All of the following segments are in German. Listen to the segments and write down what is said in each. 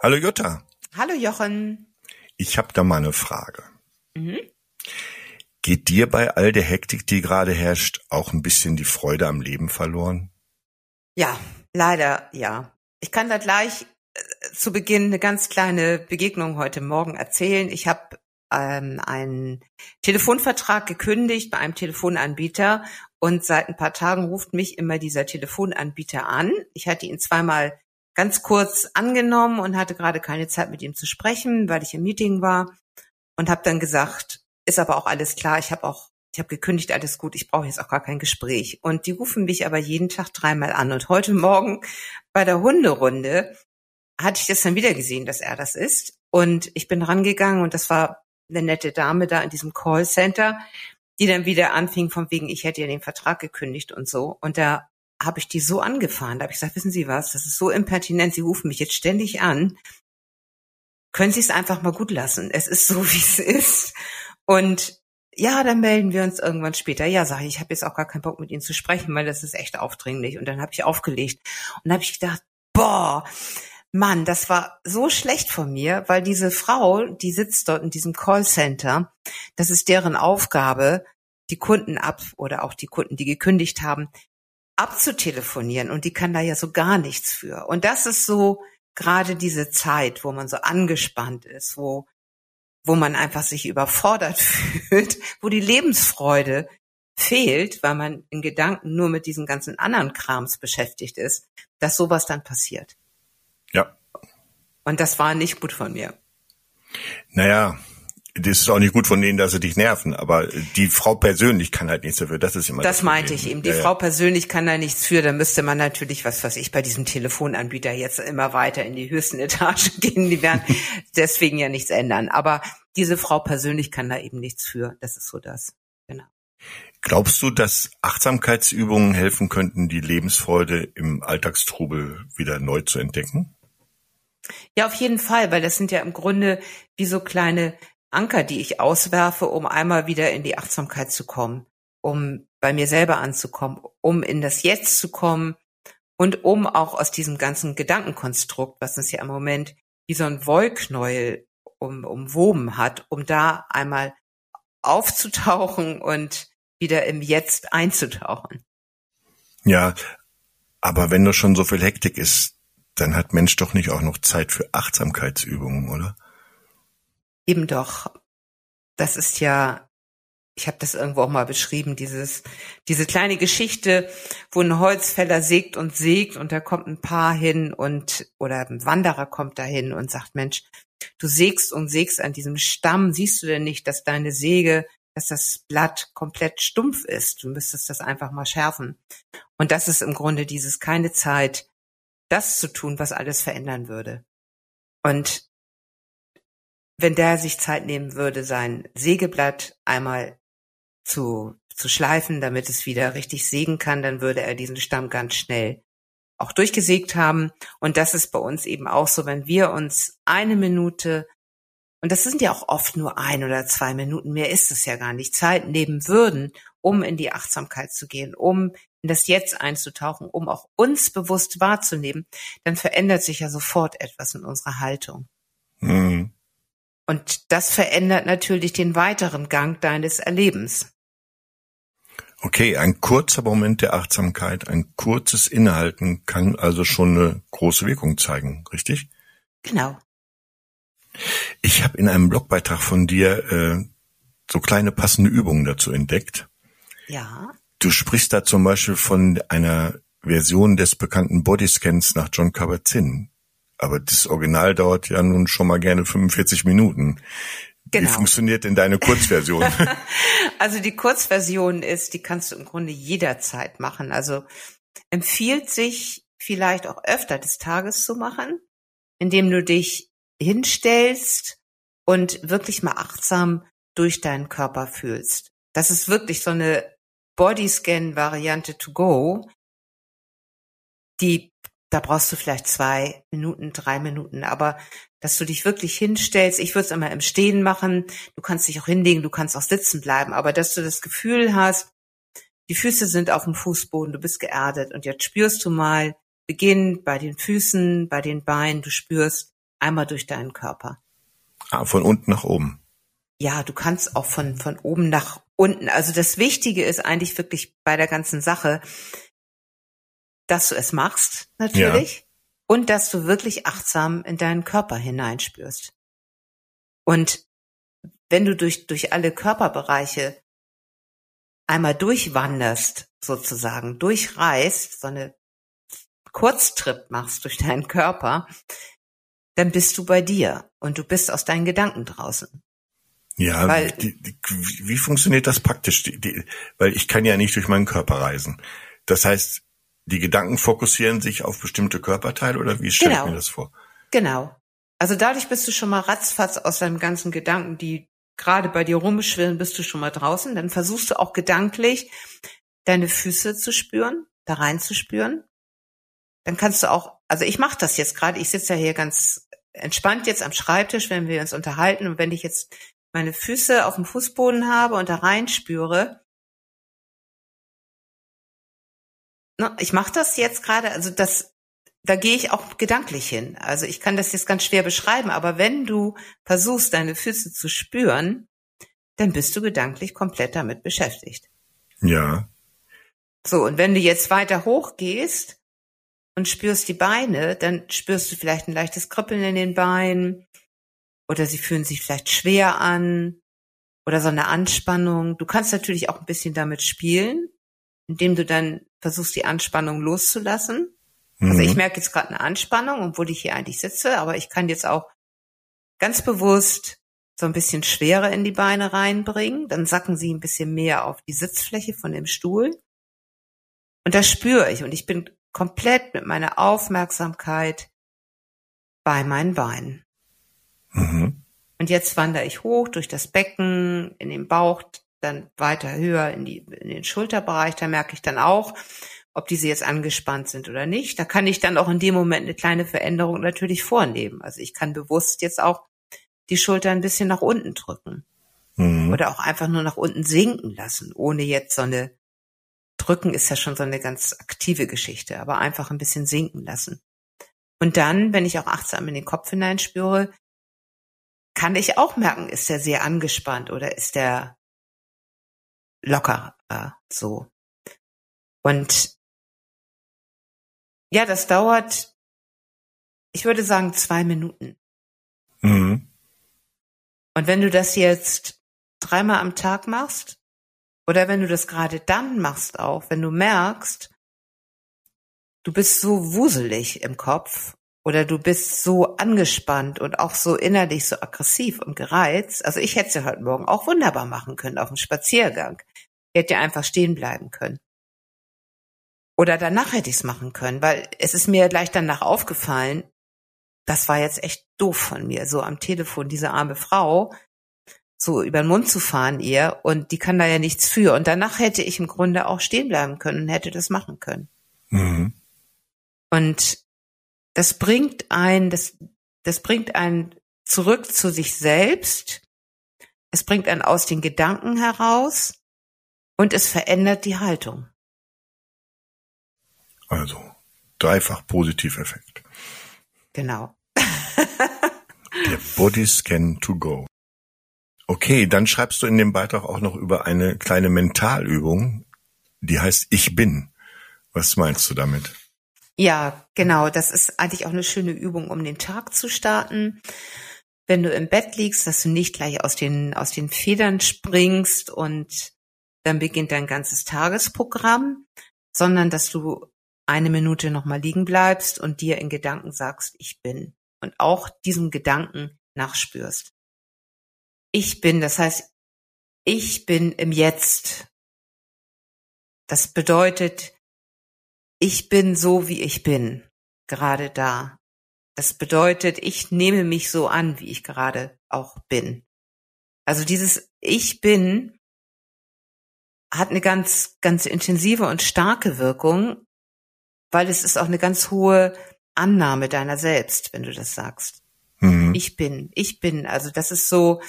Hallo Jutta. Hallo Jochen. Ich habe da mal eine Frage. Mhm. Geht dir bei all der Hektik, die gerade herrscht, auch ein bisschen die Freude am Leben verloren? Ja, leider ja. Ich kann da gleich äh, zu Beginn eine ganz kleine Begegnung heute Morgen erzählen. Ich habe ähm, einen Telefonvertrag gekündigt bei einem Telefonanbieter und seit ein paar Tagen ruft mich immer dieser Telefonanbieter an. Ich hatte ihn zweimal ganz kurz angenommen und hatte gerade keine Zeit mit ihm zu sprechen, weil ich im Meeting war und habe dann gesagt, ist aber auch alles klar, ich habe auch ich habe gekündigt, alles gut, ich brauche jetzt auch gar kein Gespräch. Und die rufen mich aber jeden Tag dreimal an. Und heute Morgen bei der Hunderunde hatte ich das dann wieder gesehen, dass er das ist. Und ich bin rangegangen und das war eine nette Dame da in diesem Callcenter, die dann wieder anfing von wegen, ich hätte ja den Vertrag gekündigt und so. Und da habe ich die so angefahren. Da habe ich gesagt, wissen Sie was, das ist so impertinent, Sie rufen mich jetzt ständig an. Können Sie es einfach mal gut lassen? Es ist so, wie es ist. Und ja, dann melden wir uns irgendwann später. Ja, sage ich, ich habe jetzt auch gar keinen Bock mit Ihnen zu sprechen, weil das ist echt aufdringlich. Und dann habe ich aufgelegt und habe ich gedacht, boah, Mann, das war so schlecht von mir, weil diese Frau, die sitzt dort in diesem Callcenter, das ist deren Aufgabe, die Kunden ab oder auch die Kunden, die gekündigt haben, abzutelefonieren und die kann da ja so gar nichts für. Und das ist so gerade diese Zeit, wo man so angespannt ist, wo wo man einfach sich überfordert fühlt, wo die Lebensfreude fehlt, weil man in Gedanken nur mit diesen ganzen anderen Krams beschäftigt ist, dass sowas dann passiert. Ja. Und das war nicht gut von mir. Naja, das ist auch nicht gut von denen, dass sie dich nerven, aber die Frau persönlich kann halt nichts dafür. Das ist immer das, das meinte ich eben. Die ja, Frau persönlich kann da nichts für. Da müsste man natürlich, was was ich bei diesem Telefonanbieter jetzt immer weiter in die höchsten Etagen gehen. Die werden deswegen ja nichts ändern. Aber diese Frau persönlich kann da eben nichts für. Das ist so das. Genau. Glaubst du, dass Achtsamkeitsübungen helfen könnten, die Lebensfreude im Alltagstrubel wieder neu zu entdecken? Ja, auf jeden Fall, weil das sind ja im Grunde wie so kleine Anker, die ich auswerfe, um einmal wieder in die Achtsamkeit zu kommen, um bei mir selber anzukommen, um in das Jetzt zu kommen und um auch aus diesem ganzen Gedankenkonstrukt, was uns ja im Moment wie so ein Wollknäuel um, umwoben hat, um da einmal aufzutauchen und wieder im Jetzt einzutauchen. Ja, aber wenn doch schon so viel Hektik ist, dann hat Mensch doch nicht auch noch Zeit für Achtsamkeitsübungen, oder? Eben doch. Das ist ja, ich habe das irgendwo auch mal beschrieben, dieses, diese kleine Geschichte, wo ein Holzfäller sägt und sägt und da kommt ein Paar hin und oder ein Wanderer kommt dahin und sagt, Mensch, du sägst und sägst an diesem Stamm, siehst du denn nicht, dass deine Säge, dass das Blatt komplett stumpf ist? Du müsstest das einfach mal schärfen. Und das ist im Grunde dieses keine Zeit, das zu tun, was alles verändern würde. Und wenn der sich Zeit nehmen würde, sein Sägeblatt einmal zu, zu schleifen, damit es wieder richtig sägen kann, dann würde er diesen Stamm ganz schnell auch durchgesägt haben. Und das ist bei uns eben auch so, wenn wir uns eine Minute, und das sind ja auch oft nur ein oder zwei Minuten, mehr ist es ja gar nicht, Zeit nehmen würden, um in die Achtsamkeit zu gehen, um in das Jetzt einzutauchen, um auch uns bewusst wahrzunehmen, dann verändert sich ja sofort etwas in unserer Haltung. Mhm. Und das verändert natürlich den weiteren Gang deines Erlebens. Okay, ein kurzer Moment der Achtsamkeit, ein kurzes Innehalten kann also schon eine große Wirkung zeigen, richtig? Genau. Ich habe in einem Blogbeitrag von dir äh, so kleine passende Übungen dazu entdeckt. Ja. Du sprichst da zum Beispiel von einer Version des bekannten Bodyscans nach John Kabat-Zinn. Aber das Original dauert ja nun schon mal gerne 45 Minuten. Genau. Wie funktioniert denn deine Kurzversion? also die Kurzversion ist, die kannst du im Grunde jederzeit machen. Also empfiehlt sich vielleicht auch öfter des Tages zu machen, indem du dich hinstellst und wirklich mal achtsam durch deinen Körper fühlst. Das ist wirklich so eine Bodyscan-Variante to go, die da brauchst du vielleicht zwei Minuten, drei Minuten, aber dass du dich wirklich hinstellst, ich würde es immer im Stehen machen, du kannst dich auch hinlegen, du kannst auch sitzen bleiben, aber dass du das Gefühl hast, die Füße sind auf dem Fußboden, du bist geerdet und jetzt spürst du mal, beginn bei den Füßen, bei den Beinen, du spürst, einmal durch deinen Körper. Ah, von unten nach oben. Ja, du kannst auch von, von oben nach unten. Also das Wichtige ist eigentlich wirklich bei der ganzen Sache, dass du es machst, natürlich, ja. und dass du wirklich achtsam in deinen Körper hineinspürst. Und wenn du durch, durch alle Körperbereiche einmal durchwanderst, sozusagen, durchreist, so eine Kurztrip machst durch deinen Körper, dann bist du bei dir und du bist aus deinen Gedanken draußen. Ja, weil, die, die, wie funktioniert das praktisch? Die, weil ich kann ja nicht durch meinen Körper reisen. Das heißt, die Gedanken fokussieren sich auf bestimmte Körperteile oder wie stelle genau, ich mir das vor? Genau. Also dadurch bist du schon mal ratzfatz aus deinen ganzen Gedanken, die gerade bei dir rumschwirren, bist du schon mal draußen. Dann versuchst du auch gedanklich deine Füße zu spüren, da reinzuspüren. Dann kannst du auch, also ich mache das jetzt gerade, ich sitze ja hier ganz entspannt jetzt am Schreibtisch, wenn wir uns unterhalten und wenn ich jetzt meine Füße auf dem Fußboden habe und da reinspüre, ich mache das jetzt gerade, also das da gehe ich auch gedanklich hin. Also ich kann das jetzt ganz schwer beschreiben, aber wenn du versuchst, deine Füße zu spüren, dann bist du gedanklich komplett damit beschäftigt. Ja. So, und wenn du jetzt weiter hoch gehst und spürst die Beine, dann spürst du vielleicht ein leichtes Kribbeln in den Beinen oder sie fühlen sich vielleicht schwer an oder so eine Anspannung. Du kannst natürlich auch ein bisschen damit spielen, indem du dann versuchst, die Anspannung loszulassen. Also ich mhm. merke jetzt gerade eine Anspannung, obwohl ich hier eigentlich sitze, aber ich kann jetzt auch ganz bewusst so ein bisschen Schwere in die Beine reinbringen. Dann sacken sie ein bisschen mehr auf die Sitzfläche von dem Stuhl. Und das spüre ich. Und ich bin komplett mit meiner Aufmerksamkeit bei meinen Beinen. Mhm. Und jetzt wandere ich hoch durch das Becken, in den Bauch, dann weiter höher in, die, in den Schulterbereich. Da merke ich dann auch, ob diese jetzt angespannt sind oder nicht. Da kann ich dann auch in dem Moment eine kleine Veränderung natürlich vornehmen. Also ich kann bewusst jetzt auch die Schulter ein bisschen nach unten drücken. Mhm. Oder auch einfach nur nach unten sinken lassen, ohne jetzt so eine drücken ist ja schon so eine ganz aktive Geschichte, aber einfach ein bisschen sinken lassen. Und dann, wenn ich auch achtsam in den Kopf hineinspüre, kann ich auch merken, ist der sehr angespannt oder ist der locker äh, so. Und ja, das dauert, ich würde sagen, zwei Minuten. Mhm. Und wenn du das jetzt dreimal am Tag machst, oder wenn du das gerade dann machst auch, wenn du merkst, du bist so wuselig im Kopf oder du bist so angespannt und auch so innerlich so aggressiv und gereizt. Also ich hätte es ja heute Morgen auch wunderbar machen können auf dem Spaziergang. Ich hätte ja einfach stehen bleiben können. Oder danach hätte ich es machen können, weil es ist mir gleich danach aufgefallen, das war jetzt echt doof von mir, so am Telefon diese arme Frau so über den Mund zu fahren ihr und die kann da ja nichts für. Und danach hätte ich im Grunde auch stehen bleiben können und hätte das machen können. Mhm. Und das bringt ein, das, das bringt einen zurück zu sich selbst. Es bringt einen aus den Gedanken heraus und es verändert die Haltung. Also dreifach Positiveffekt. Genau. Der Body Scan to go. Okay, dann schreibst du in dem Beitrag auch noch über eine kleine Mentalübung, die heißt Ich bin. Was meinst du damit? Ja, genau. Das ist eigentlich auch eine schöne Übung, um den Tag zu starten. Wenn du im Bett liegst, dass du nicht gleich aus den, aus den Federn springst und dann beginnt dein ganzes Tagesprogramm, sondern dass du eine Minute nochmal liegen bleibst und dir in Gedanken sagst, ich bin. Und auch diesem Gedanken nachspürst. Ich bin, das heißt, ich bin im Jetzt. Das bedeutet, ich bin so, wie ich bin, gerade da. Das bedeutet, ich nehme mich so an, wie ich gerade auch bin. Also dieses Ich bin hat eine ganz, ganz intensive und starke Wirkung, weil es ist auch eine ganz hohe Annahme deiner selbst, wenn du das sagst. Mhm. Ich bin, ich bin. Also das ist so,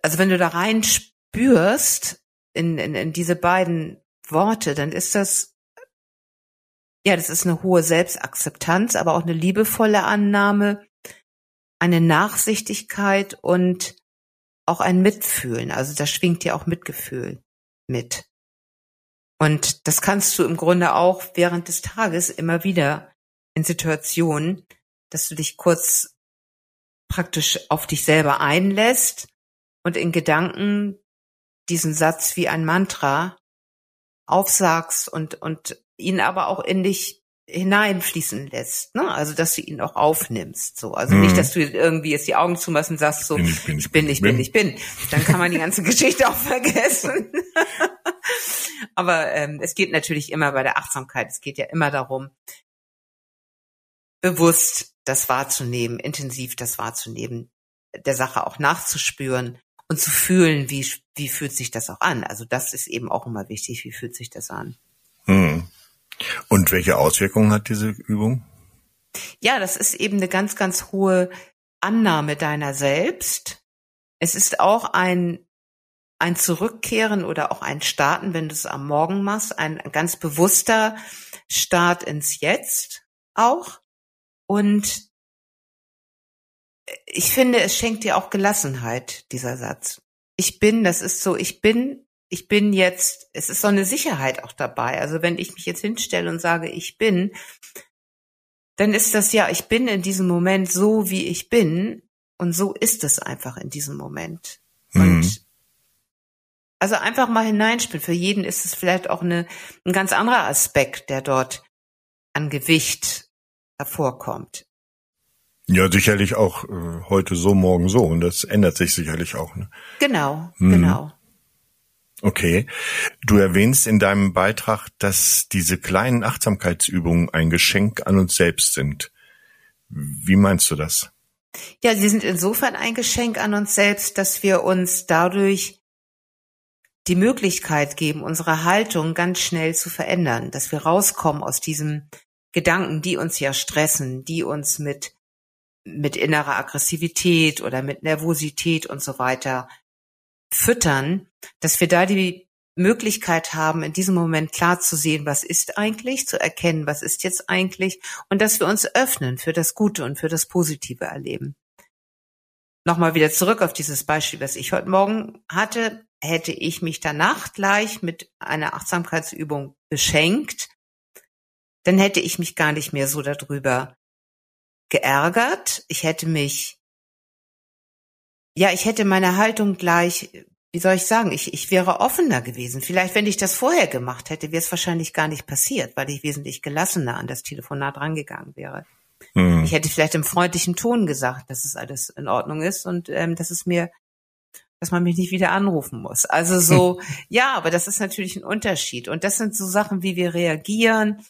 also wenn du da rein spürst in, in, in diese beiden Worte, dann ist das, ja, das ist eine hohe Selbstakzeptanz, aber auch eine liebevolle Annahme eine Nachsichtigkeit und auch ein Mitfühlen. Also da schwingt ja auch Mitgefühl mit. Und das kannst du im Grunde auch während des Tages immer wieder in Situationen, dass du dich kurz praktisch auf dich selber einlässt und in Gedanken diesen Satz wie ein Mantra aufsagst und, und ihn aber auch in dich hineinfließen lässt, ne? Also dass du ihn auch aufnimmst, so. Also mhm. nicht, dass du irgendwie jetzt die Augen zumachst und sagst so, bin ich, bin, ich bin, ich bin, ich bin. Dann kann man die ganze Geschichte auch vergessen. Aber ähm, es geht natürlich immer bei der Achtsamkeit. Es geht ja immer darum, bewusst das wahrzunehmen, intensiv das wahrzunehmen, der Sache auch nachzuspüren und zu fühlen, wie wie fühlt sich das auch an. Also das ist eben auch immer wichtig. Wie fühlt sich das an? Mhm. Und welche Auswirkungen hat diese Übung? Ja, das ist eben eine ganz, ganz hohe Annahme deiner selbst. Es ist auch ein, ein Zurückkehren oder auch ein Starten, wenn du es am Morgen machst, ein ganz bewusster Start ins Jetzt auch. Und ich finde, es schenkt dir auch Gelassenheit, dieser Satz. Ich bin, das ist so, ich bin ich bin jetzt, es ist so eine Sicherheit auch dabei. Also wenn ich mich jetzt hinstelle und sage, ich bin, dann ist das ja, ich bin in diesem Moment so, wie ich bin. Und so ist es einfach in diesem Moment. Mhm. Und also einfach mal hineinspielen. Für jeden ist es vielleicht auch eine, ein ganz anderer Aspekt, der dort an Gewicht hervorkommt. Ja, sicherlich auch äh, heute so, morgen so. Und das ändert sich sicherlich auch. Ne? Genau, mhm. genau. Okay. Du erwähnst in deinem Beitrag, dass diese kleinen Achtsamkeitsübungen ein Geschenk an uns selbst sind. Wie meinst du das? Ja, sie sind insofern ein Geschenk an uns selbst, dass wir uns dadurch die Möglichkeit geben, unsere Haltung ganz schnell zu verändern, dass wir rauskommen aus diesem Gedanken, die uns ja stressen, die uns mit, mit innerer Aggressivität oder mit Nervosität und so weiter füttern, dass wir da die Möglichkeit haben, in diesem Moment klar zu sehen, was ist eigentlich, zu erkennen, was ist jetzt eigentlich und dass wir uns öffnen für das Gute und für das positive Erleben. Nochmal wieder zurück auf dieses Beispiel, was ich heute Morgen hatte. Hätte ich mich danach gleich mit einer Achtsamkeitsübung beschenkt, dann hätte ich mich gar nicht mehr so darüber geärgert. Ich hätte mich ja, ich hätte meine Haltung gleich, wie soll ich sagen, ich, ich wäre offener gewesen. Vielleicht, wenn ich das vorher gemacht hätte, wäre es wahrscheinlich gar nicht passiert, weil ich wesentlich gelassener an das Telefonat rangegangen wäre. Mhm. Ich hätte vielleicht im freundlichen Ton gesagt, dass es alles in Ordnung ist und ähm, dass es mir, dass man mich nicht wieder anrufen muss. Also so, ja, aber das ist natürlich ein Unterschied. Und das sind so Sachen, wie wir reagieren,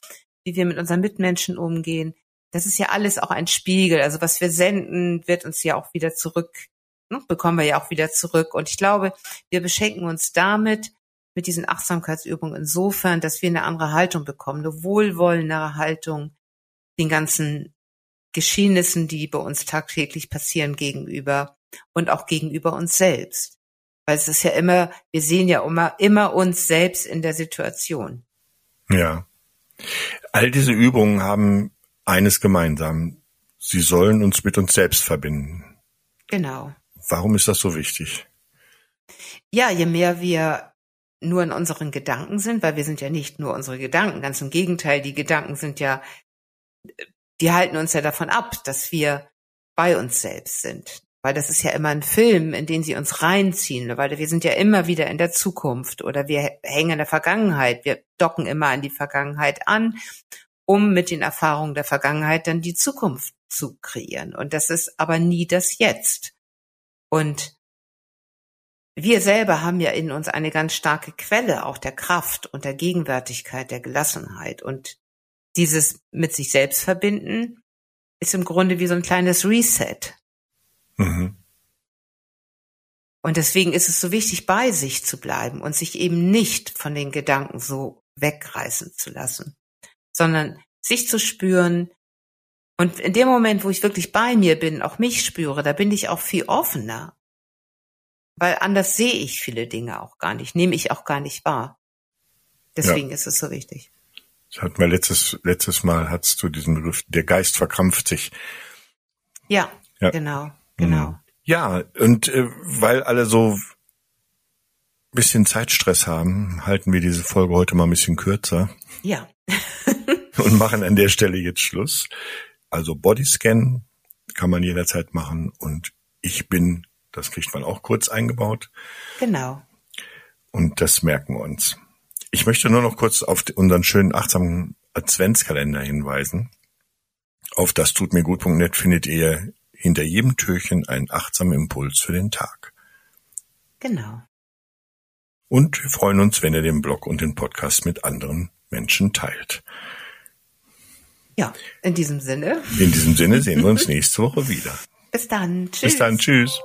wie wir mit unseren Mitmenschen umgehen. Das ist ja alles auch ein Spiegel. Also was wir senden, wird uns ja auch wieder zurück ne, bekommen wir ja auch wieder zurück. Und ich glaube, wir beschenken uns damit, mit diesen Achtsamkeitsübungen insofern, dass wir eine andere Haltung bekommen, eine wohlwollendere Haltung den ganzen Geschehnissen, die bei uns tagtäglich passieren, gegenüber und auch gegenüber uns selbst. Weil es ist ja immer, wir sehen ja immer, immer uns selbst in der Situation. Ja. All diese Übungen haben eines gemeinsam. Sie sollen uns mit uns selbst verbinden. Genau. Warum ist das so wichtig? Ja, je mehr wir nur in unseren Gedanken sind, weil wir sind ja nicht nur unsere Gedanken, ganz im Gegenteil, die Gedanken sind ja, die halten uns ja davon ab, dass wir bei uns selbst sind. Weil das ist ja immer ein Film, in den sie uns reinziehen, weil wir sind ja immer wieder in der Zukunft oder wir hängen in der Vergangenheit, wir docken immer an die Vergangenheit an, um mit den Erfahrungen der Vergangenheit dann die Zukunft zu kreieren. Und das ist aber nie das Jetzt. Und wir selber haben ja in uns eine ganz starke Quelle auch der Kraft und der Gegenwärtigkeit, der Gelassenheit. Und dieses mit sich selbst verbinden ist im Grunde wie so ein kleines Reset. Mhm. Und deswegen ist es so wichtig, bei sich zu bleiben und sich eben nicht von den Gedanken so wegreißen zu lassen, sondern sich zu spüren, und in dem Moment, wo ich wirklich bei mir bin, auch mich spüre, da bin ich auch viel offener. Weil anders sehe ich viele Dinge auch gar nicht, nehme ich auch gar nicht wahr. Deswegen ja. ist es so wichtig. Das hatten wir letztes, letztes Mal, hattest du diesen Begriff, der Geist verkrampft sich. Ja. Ja. Genau, genau. Mhm. Ja, und äh, weil alle so bisschen Zeitstress haben, halten wir diese Folge heute mal ein bisschen kürzer. Ja. Und machen an der Stelle jetzt Schluss. Also Bodyscan kann man jederzeit machen und ich bin, das kriegt man auch kurz eingebaut. Genau. Und das merken wir uns. Ich möchte nur noch kurz auf unseren schönen achtsamen Adventskalender hinweisen. Auf das tut mir gut.net findet ihr hinter jedem Türchen einen achtsamen Impuls für den Tag. Genau. Und wir freuen uns, wenn ihr den Blog und den Podcast mit anderen Menschen teilt. Ja, in diesem Sinne. In diesem Sinne sehen wir uns nächste Woche wieder. Bis dann. Tschüss. Bis dann. Tschüss.